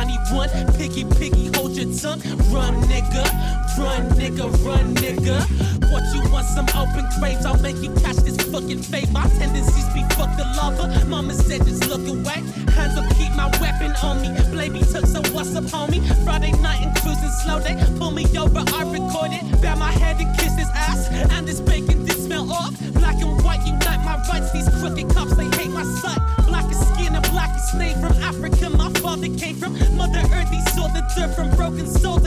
91. piggy, piggy, hold your tongue. Run, nigga. Run, nigga. Run, nigga. What you want? Some open graves? I'll make you catch this fucking fate. My tendencies be fuck the lover. Mama said just look away. Hands up, keep my weapon on me. Blade took, some what's up, homie? Friday night and cruising slow. They pull me over, I record it. Bow my head and kiss his ass. And this bacon, this smell off. Black and white unite my rights. These crooked cops, they hate my sight. Black is skin and black is snake from they came from Mother Earth. He saw the dirt from broken souls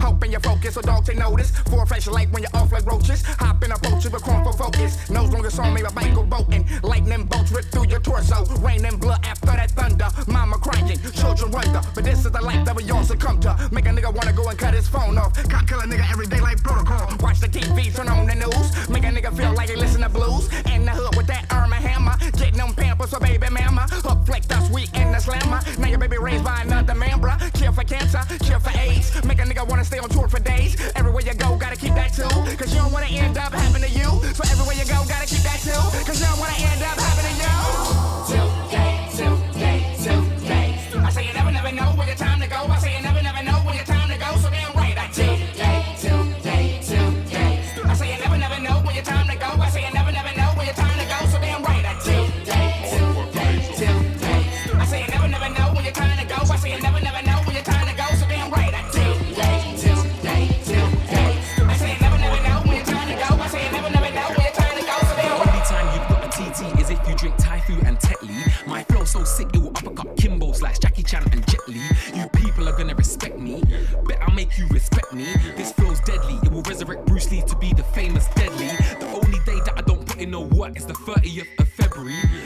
Hoping you focus so dogs ain't notice. to be the famous deadly. The only day that I don't put in no work is the 30th of February.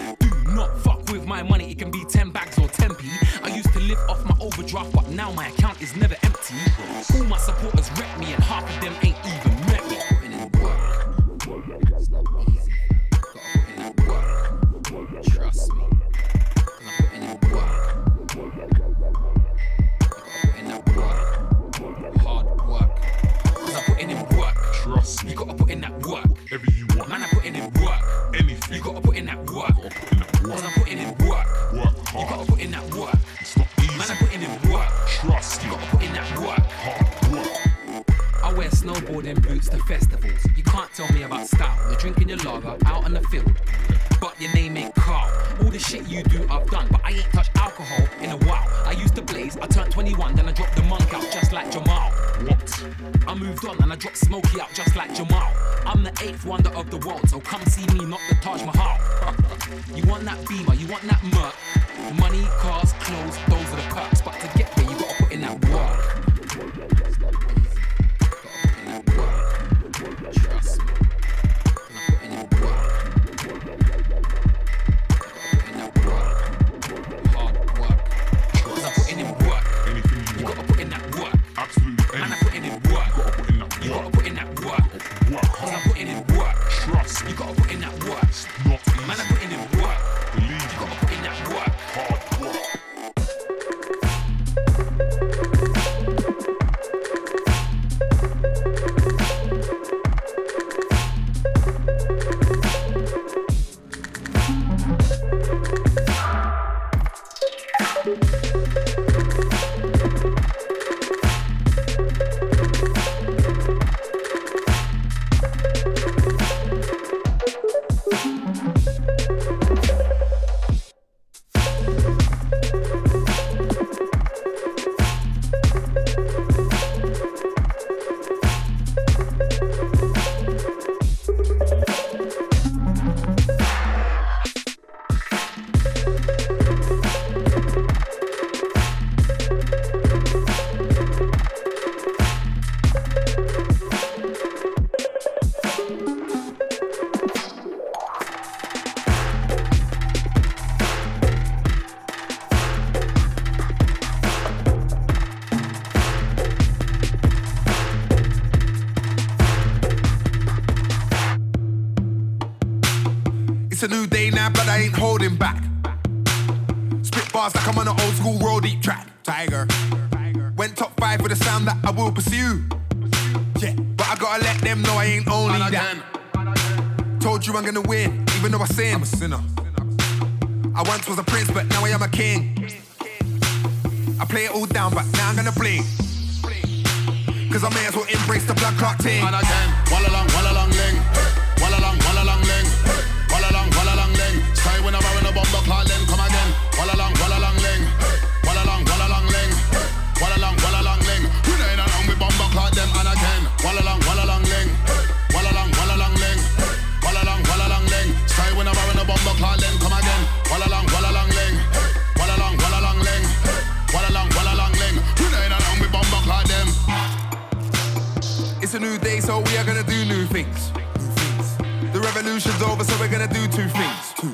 do two things. Two.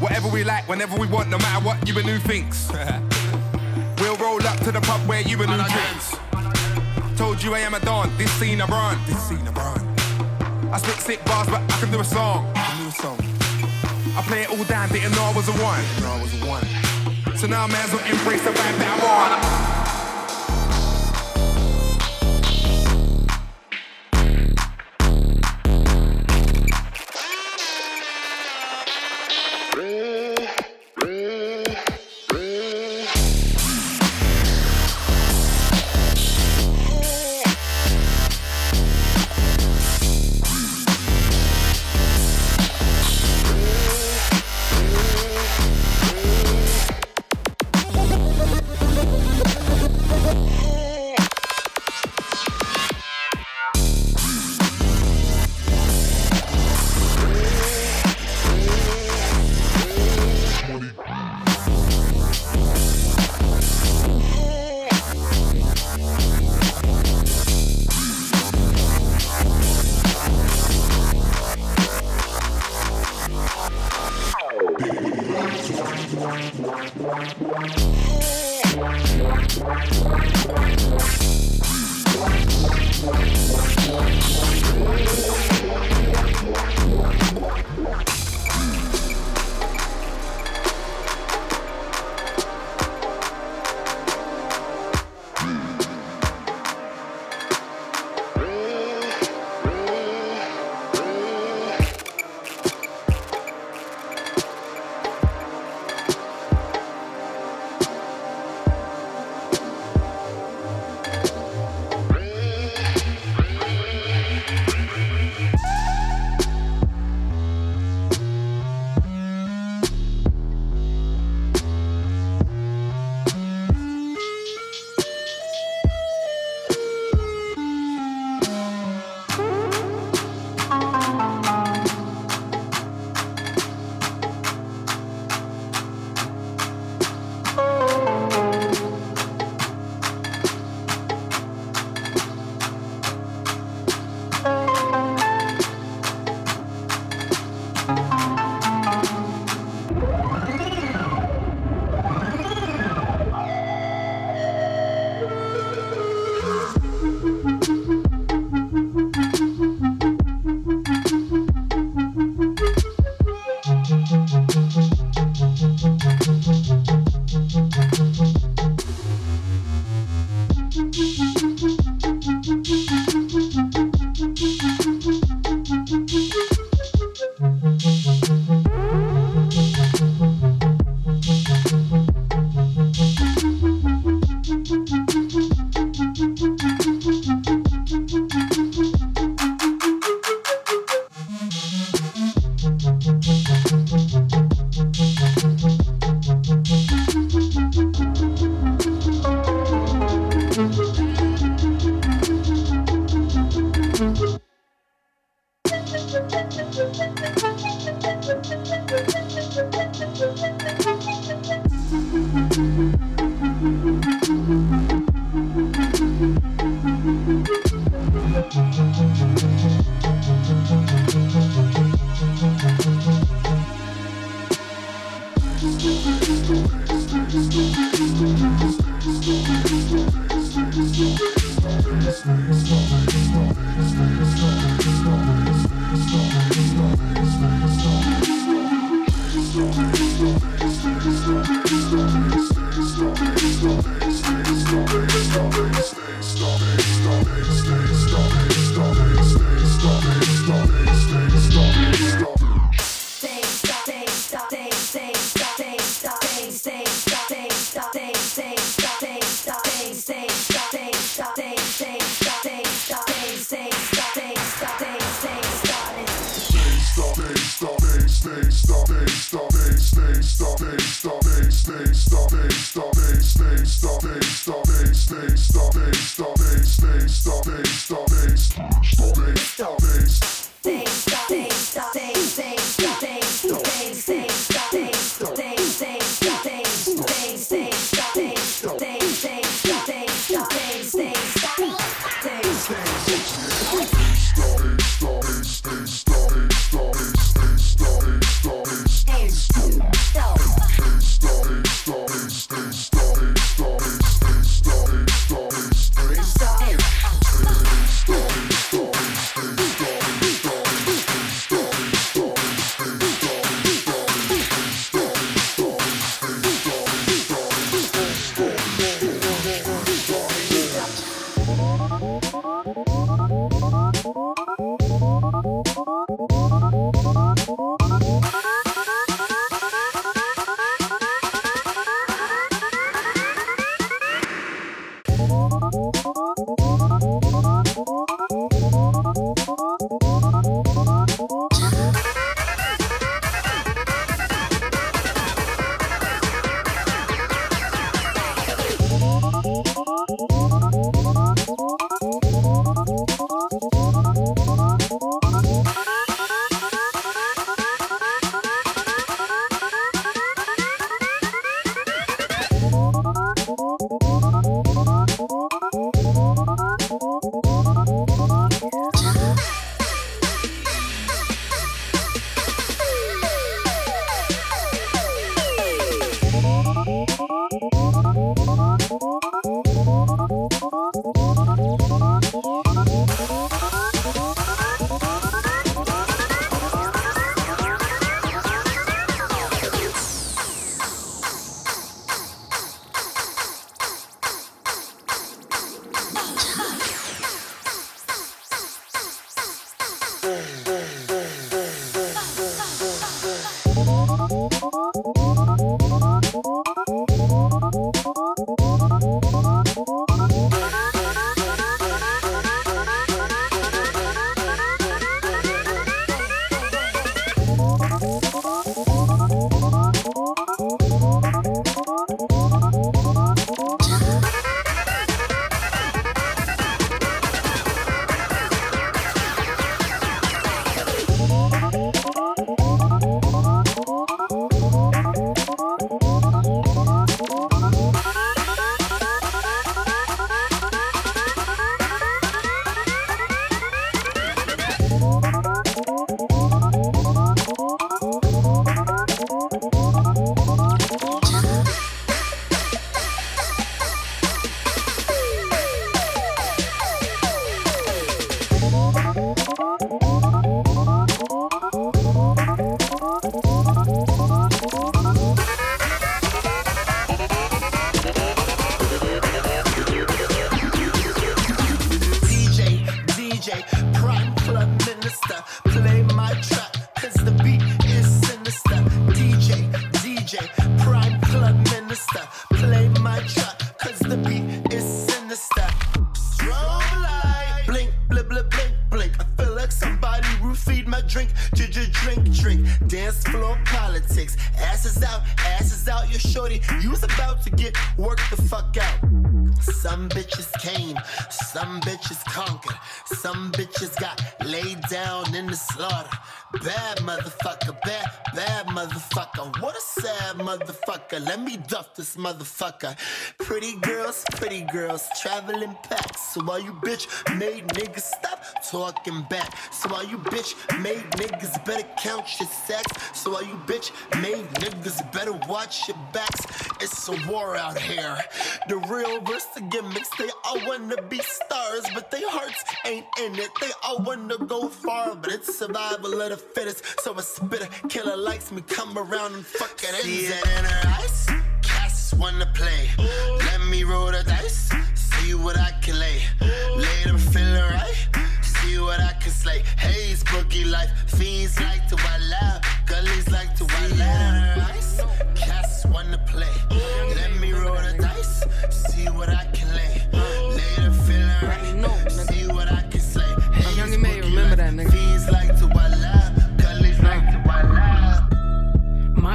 Whatever we like, whenever we want, no matter what you and who thinks. we'll roll up to the pub where you and who drinks. Told you I am a don, this scene I run. This scene I run. I spit sick bars, but I can do a song. I can do a song. I play it all down, didn't know I was a one. I was a one. So now man's will embrace the fact that I'm on. Some bitches got laid down in the slaughter. Bad motherfucker, bad, bad motherfucker. What a sad motherfucker. Let me duff this motherfucker. Pretty girls, pretty girls, traveling packs. So all you bitch made niggas stop talking back. So all you bitch made niggas better count your sacks. So all you bitch made niggas better watch your backs. It's a war out here. The real versus the gimmicks. They all wanna be stars, but their hearts ain't in it. They all wanna go far, but it's survival of the fittest. So a spitter killer likes me, come around and fuck it See it in her eyes. Cass wanna play. Let me roll the dice. See what I can lay. Lay them feeling right. See what I can slay. Haze boogie life. Fiends like to wild out. Gullies like to wild out. Cass wanna play. Let me roll the dice. See what I can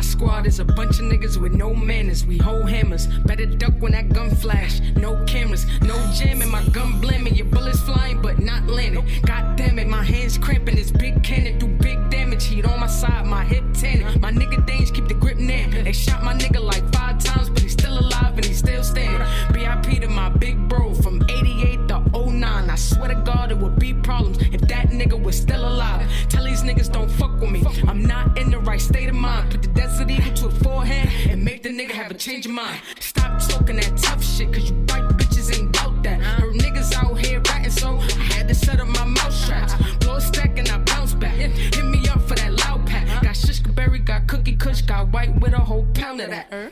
My squad is a bunch of niggas with no manners. We hold hammers. Better duck when that gun flash. No cameras, no jamming. My gun blaming. Your bullets flying, but not landing. God damn it, my hands cramping. This big cannon do big damage. Heat on my side, my hip tanning. My nigga Danes keep the grip near. They shot my nigga like five times, but he's still alive and he's still standing. BIP to my big bro from 88 to 09. I swear to God, it would be problems if that nigga was still alive. Tell these niggas don't fuck with me. I'm not in the right state of mind. Put the desert eagle to a forehand and make the nigga have a change of mind. Stop talking that tough shit, cause you white bitches ain't doubt that. Heard niggas out here ratting, so I had to set up my mouth straps. Blow a stack and I bounce back. Hit me up for that loud pack. Got shishka berry, got cookie kush, got white with a whole pound of that.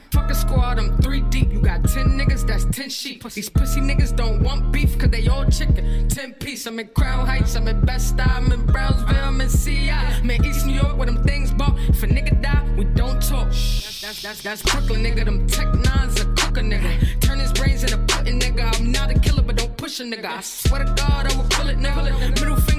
10 sheep. These pussy niggas don't want beef, cause they all chicken. 10 piece. I'm in Crown Heights, I'm in Best I'm in Brownsville, I'm in CI. I'm in East New York where them things bought. If a nigga die, we don't talk. That's, that's, that's, that's Brooklyn, nigga. Them tech nines a cooker, nigga. Turn his brains into pudding, nigga. I'm not a killer, but don't push a nigga. I swear to God, I will kill it, nigga. Middle finger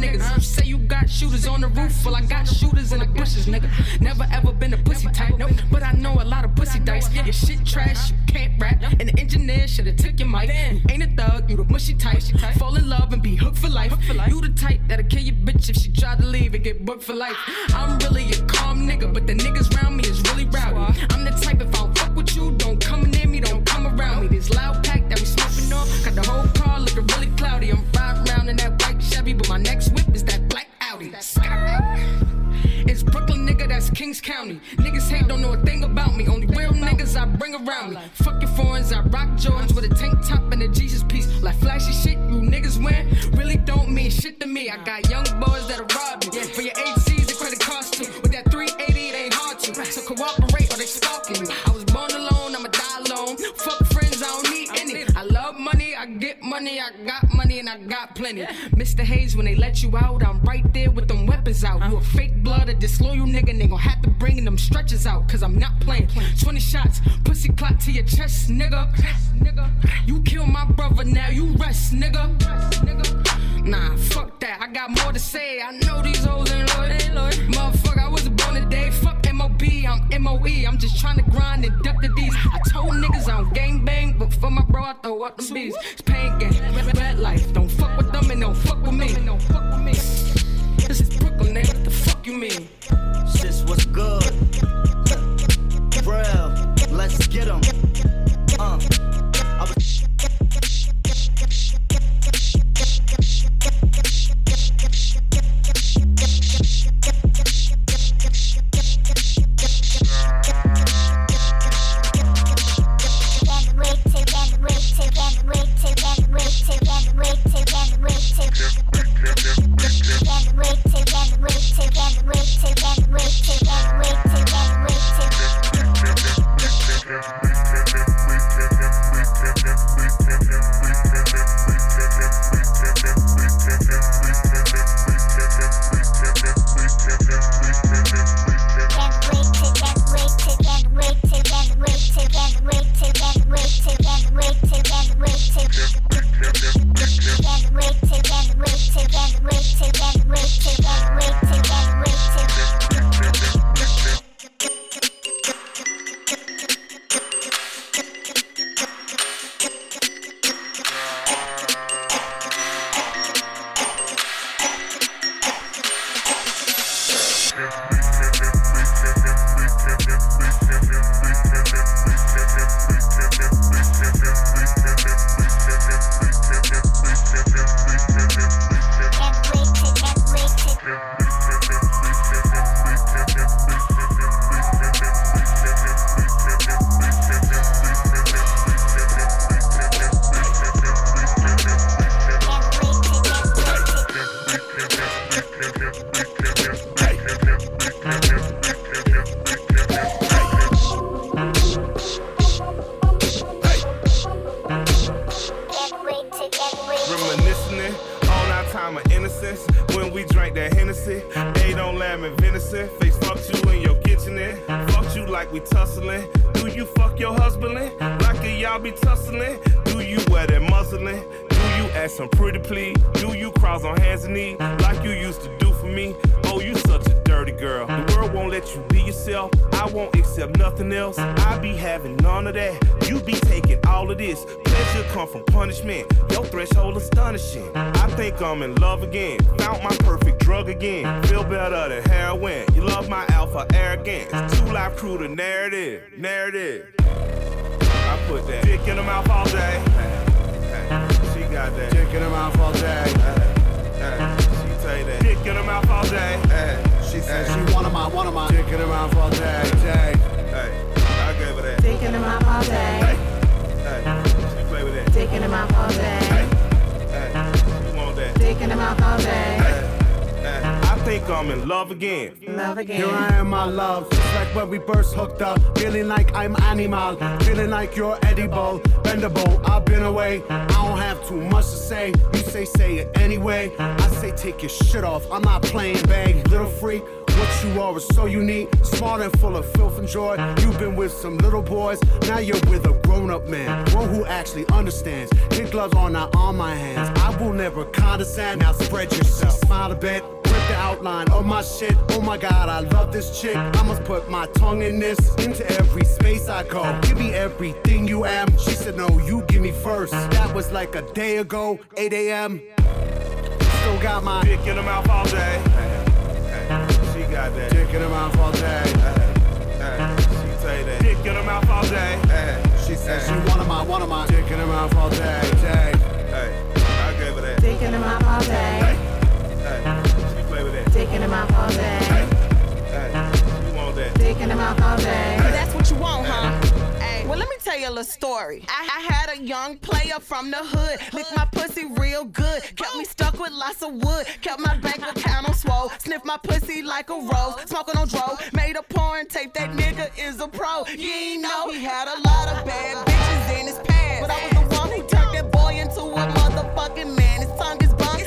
niggas. You say you got shooters on the roof, well, I got shooters in the bushes, nigga. Never ever been a pussy type, nope. But I know a lot of pussy dice. Your shit trash, you can't rap. And the engineer should've took your mic. You ain't a thug, you the mushy type. Fall in love and be hooked for life. You the type that'll kill your bitch if she try to leave and get booked for life. I'm really a calm nigga, but the niggas around me is really rowdy. I'm the type if I don't fuck with you, don't come near me, don't come around me. This loud pack that we smoking on, got the whole car looking really cloudy. I'm riding around in that white Chevy, but my next Brooklyn, nigga, that's Kings County. Niggas hate, don't know a thing about me. Only real niggas I bring around me. Fuck your foreigns, I rock Jordans with a tank top and a Jesus piece. Like flashy shit you niggas win, really don't mean shit to me. I got young boys that'll rob you. For your ACs and credit cards too. With that 380, it ain't hard to. So cooperate money, I got money and I got plenty. Mr. Hayes, when they let you out, I'm right there with them weapons out. You a fake blood, a disloyal nigga, they gon' have to bring them stretchers out, cause I'm not playing. 20 shots, pussy clot to your chest, nigga. You kill my brother, now you rest, nigga. Nah, fuck that, I got more to say. I know these hoes ain't loyal. Motherfucker, I was born today. Fuck MOB, I'm MOE. I'm just trying to grind and duck the D's. I told niggas I don't gang bang, for my bro, I throw up them bees. It's pain game, red life. Don't fuck with them and don't fuck with me. This is Brooklyn, nigga. What the fuck you mean? Sis, what's good? Real, let's get 'em. You say, say it anyway. I say, take your shit off. I'm not playing bag. Little freak. What you are is so unique, smart and full of filth and joy. You've been with some little boys, now you're with a grown up man, one who actually understands. Kid gloves are not on my hands. I will never condescend. Now spread yourself, smile a bit, the outline of my shit. Oh my god, I love this chick. I must put my tongue in this, into every space I go. Give me everything you am. She said, No, you give me first. That was like a day ago, 8 a.m. Still got my dick in her mouth all day. She got that dick in her mouth all day. She say that dick in her mouth all day. She said she one of my, one of my dick in her mouth all day. day. Hey, I gave her that. Dick in the mouth all day. Hey, she play with that. Dick in the mouth all day. Hey, you want that? Dick in all day. That's what you want, huh? Hey, well, let me tell you a little story. I, I had a young player from the hood, licked my pussy real good, kept me stuck with lots of wood, kept my bank account on swole, sniffed my pussy like a rose, smoking on dro, made a porn tape. That nigga is a pro. You ain't know he had a lot of bad bitches in his past, but I was the one who turned that boy into a motherfucking man. His tongue is bunk,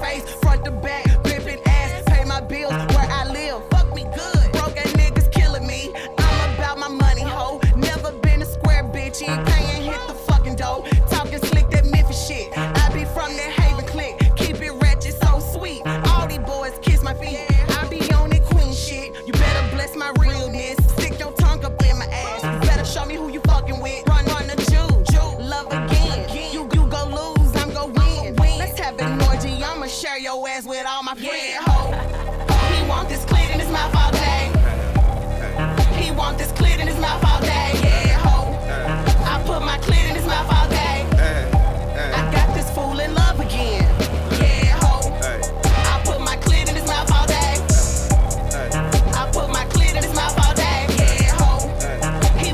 face front to back, gripping ass, pay my bills where I live. Fuck me good, broke niggas killing me. I'm about my money, ho. Never been a square bitch. You ain't paying, my friends. Ho. He want this clit in his mouth all day. He want this clit in his mouth all day. Yeah, ho. I put my clit in his mouth all day. I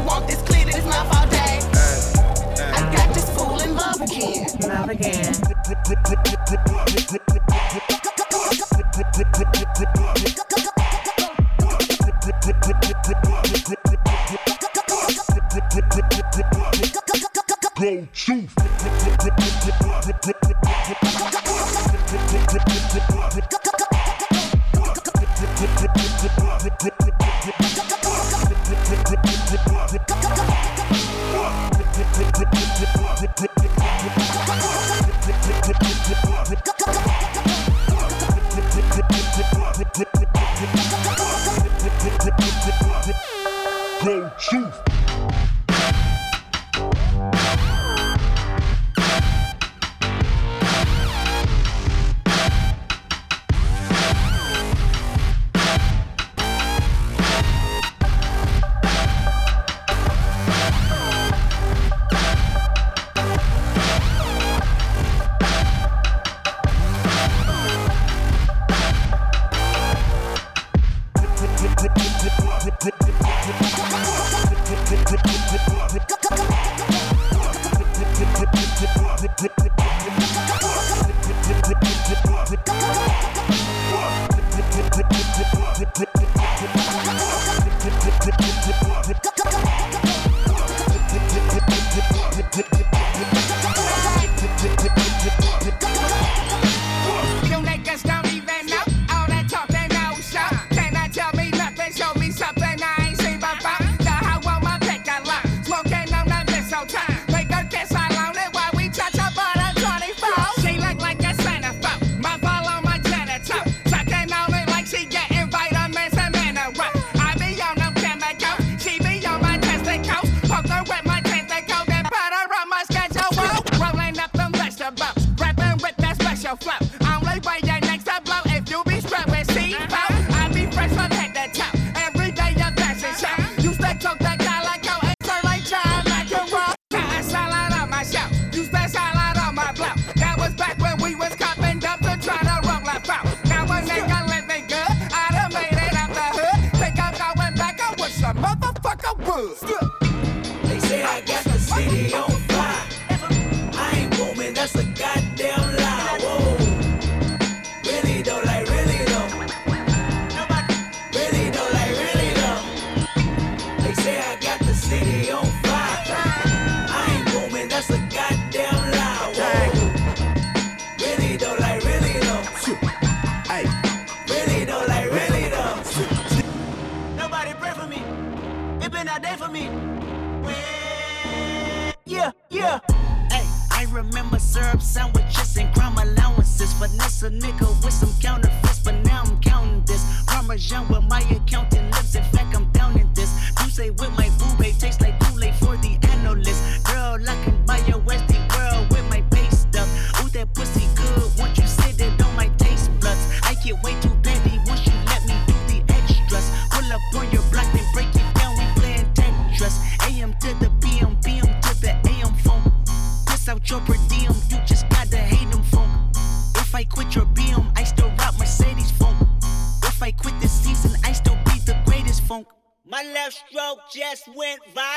wants this clean in his mouth all day. I got this fool in love again. Br- Br- I remember syrup sandwiches and crime allowances. Vanessa, nigga with some counterfeits, but now I'm counting this. Parmesan with my accountant lips, in fact, I'm down in this. You say with my boo, tastes like went viral.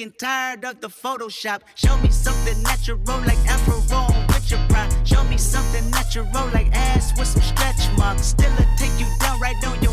and tired of the Photoshop. Show me something natural like Afro with your pride. Show me something natural like ass with some stretch marks. Still, take you down right on your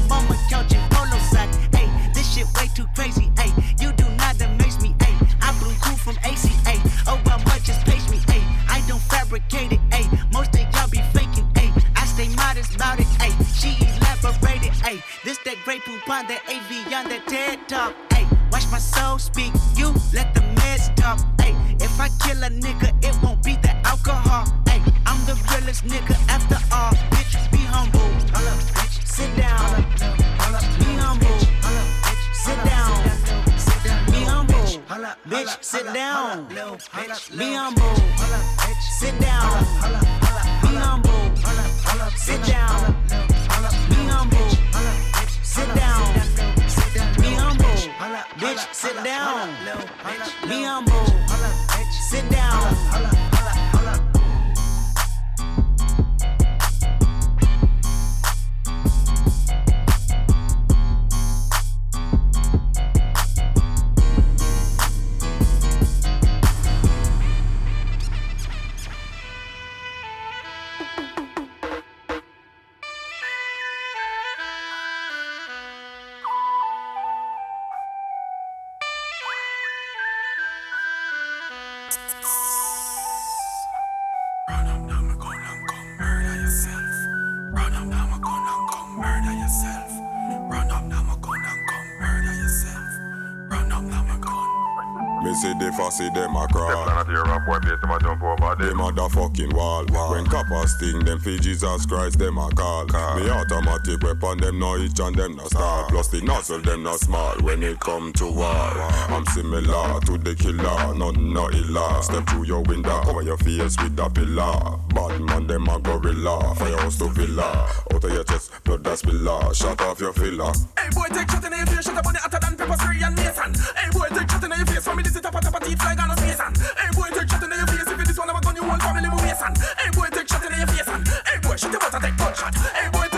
thing, them for Jesus Christ, them a call. call. The automatic weapon, them no each and them no star. Plus the nozzle, them no small when it come to war. I'm similar to the killer, none no illa. Step through your window, cover your face with a pillar. Bad man, them a gorilla, firehouse to villa. Out of your chest, blood that spiller, shut off your filler. Hey boy, take shot in your face, shut up on the hotter than pepper spray and mason. Hey boy, take shot in your face, for family this is tapa a teeth like on a season. Hey boy, take shot in your face, if it is one of a gun, you won't family me waste. Hey boy, take Hey boy, shit, you to take gunshot. Hey boy,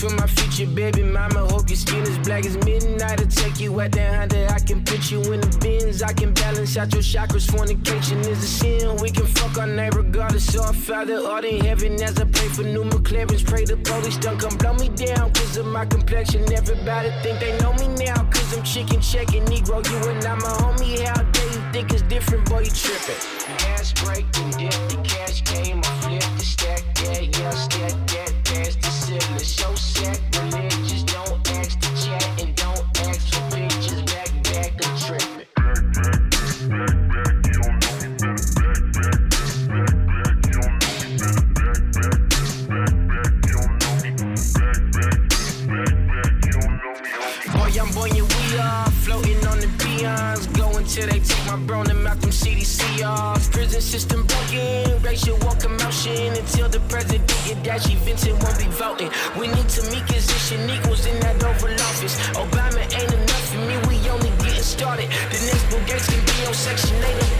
for my future baby mama. Hope your skin is black as midnight. I'll take you out that Honda. I can put you in the bins. I can balance out your chakras. Fornication is a sin. We can fuck all night regardless. So I Father all in heaven. As I pray for new McLarens, pray the police don't come blow me down. Cause of my complexion, everybody think they know me now. Cause I'm chicken checking Negro. You and I'm a homie. How dare you think it's different, boy? You tripping. Gas break, and dip. The cash came, I flip the stack. Yeah, yeah, stack till they take my bro and them CDC off. Prison system broken, racial walk commotion. Until the president get dashy, Vincent won't be voting. We need Tamika's and equals in that Oval Office. Obama ain't enough for me, we only getting started. The next Bill Gates can be on Section 8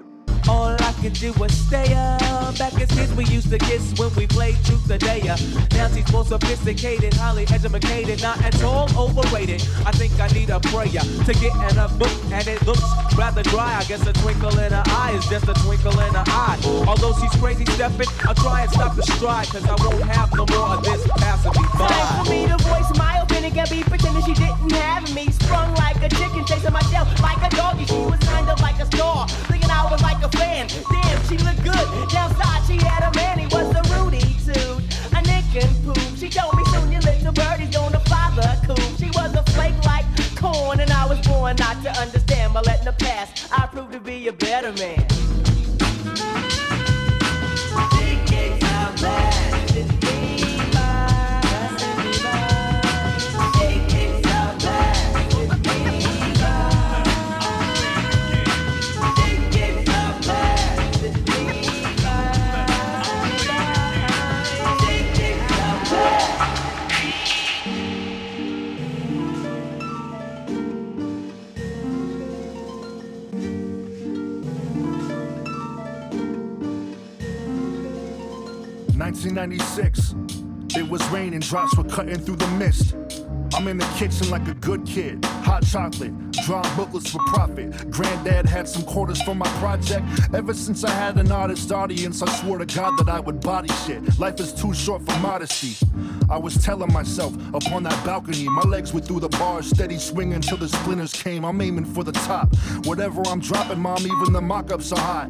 All I can do is stay up. Back as kids, we used to kiss when we played truth or dare. Now she's more sophisticated, highly educated, not at all overrated. I think I need a prayer to get in a book, and it looks rather dry. I guess a twinkle in her eye is just a twinkle in her eye. Although she's crazy stepping, I'll try and stop the stride, cause I won't have no more of this kitchen like a good kid. Hot chocolate, drawing booklets for profit. Granddad had some quarters for my project. Ever since I had an artist audience, I swore to God that I would body shit. Life is too short for modesty. I was telling myself upon that balcony, my legs were through the bars, steady swinging till the splinters came. I'm aiming for the top. Whatever I'm dropping, mom, even the mock ups are hot.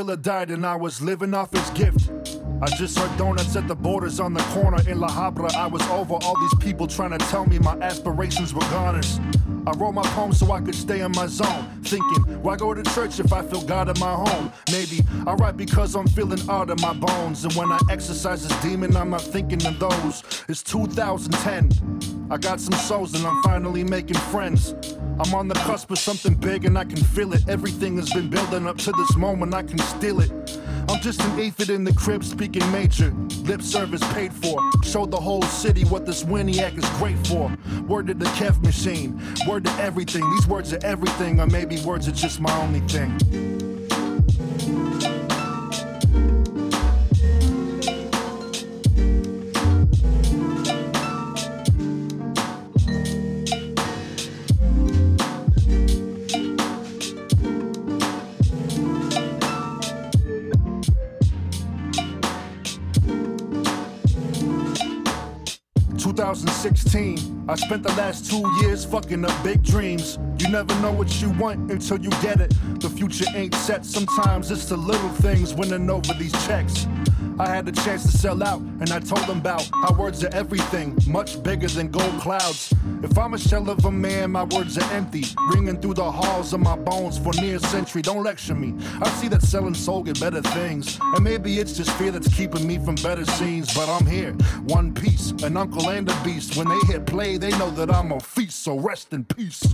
Dilla died and I was living off his gift. I just heard donuts at the borders on the corner in La Habra. I was over all these people trying to tell me my aspirations were goners. I wrote my poem so I could stay in my zone. Thinking, why go to church if I feel God in my home? Maybe I write because I'm feeling out of my bones. And when I exercise this demon, I'm not thinking of those. It's 2010. I got some souls and I'm finally making friends. I'm on the cusp of something big and I can feel it. Everything has been building up to this moment, I can steal it. I'm just an aphid in the crib speaking major. Lip service paid for. Show the whole city what this Winiac is great for. Word to the Kev machine. Word to everything. These words are everything, or maybe words are just my only thing. I spent the last two years fucking up big dreams. You never know what you want until you get it. The future ain't set. Sometimes it's the little things winning over these checks. I had the chance to sell out, and I told them about how words are everything, much bigger than gold clouds. If I'm a shell of a man, my words are empty, ringing through the halls of my bones for near a century. Don't lecture me. I see that selling soul get better things, and maybe it's just fear that's keeping me from better scenes. But I'm here, one piece, an uncle and a beast. When they hit play, they know that I'm a feast. So rest in peace.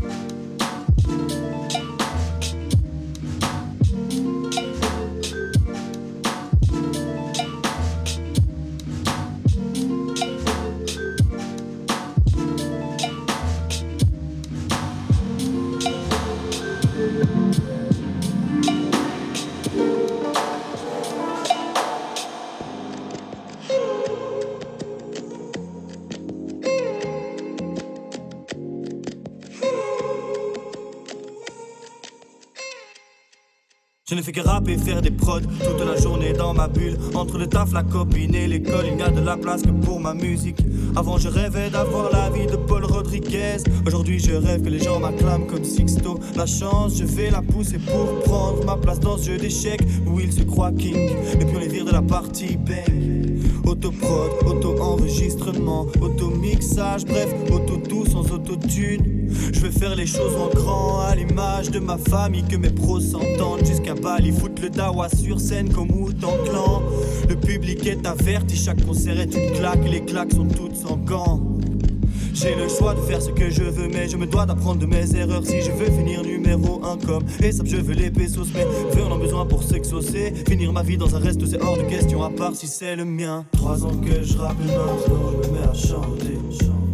Ne fais que rapper faire des prods toute la journée dans ma bulle. Entre le taf, la copine et l'école, il n'y a de la place que pour ma musique. Avant, je rêvais d'avoir la vie de Paul Rodriguez. Aujourd'hui, je rêve que les gens m'acclament comme Sixto. La chance, je vais la pousser pour prendre ma place dans ce jeu d'échecs où il se croit king. Et puis on les vire de la partie bang. Autoprod, auto-enregistrement, auto-mixage, bref, auto-doux sans autotune. Je veux faire les choses en grand, à l'image de ma famille, que mes pros s'entendent. Jusqu'à Bali, foutre le dawa sur scène comme Wu-Tang Clan. Le public est averti, chaque concert est une claque, les claques sont toutes sans gants. J'ai le choix de faire ce que je veux, mais je me dois d'apprendre de mes erreurs si je veux finir numéro 1 comme et je veux les pesos, mais veux en besoin pour s'exaucer. Finir ma vie dans un reste, c'est hors de question, à part si c'est le mien. Trois ans que je rappe maintenant, je me mets à chanter. chanter,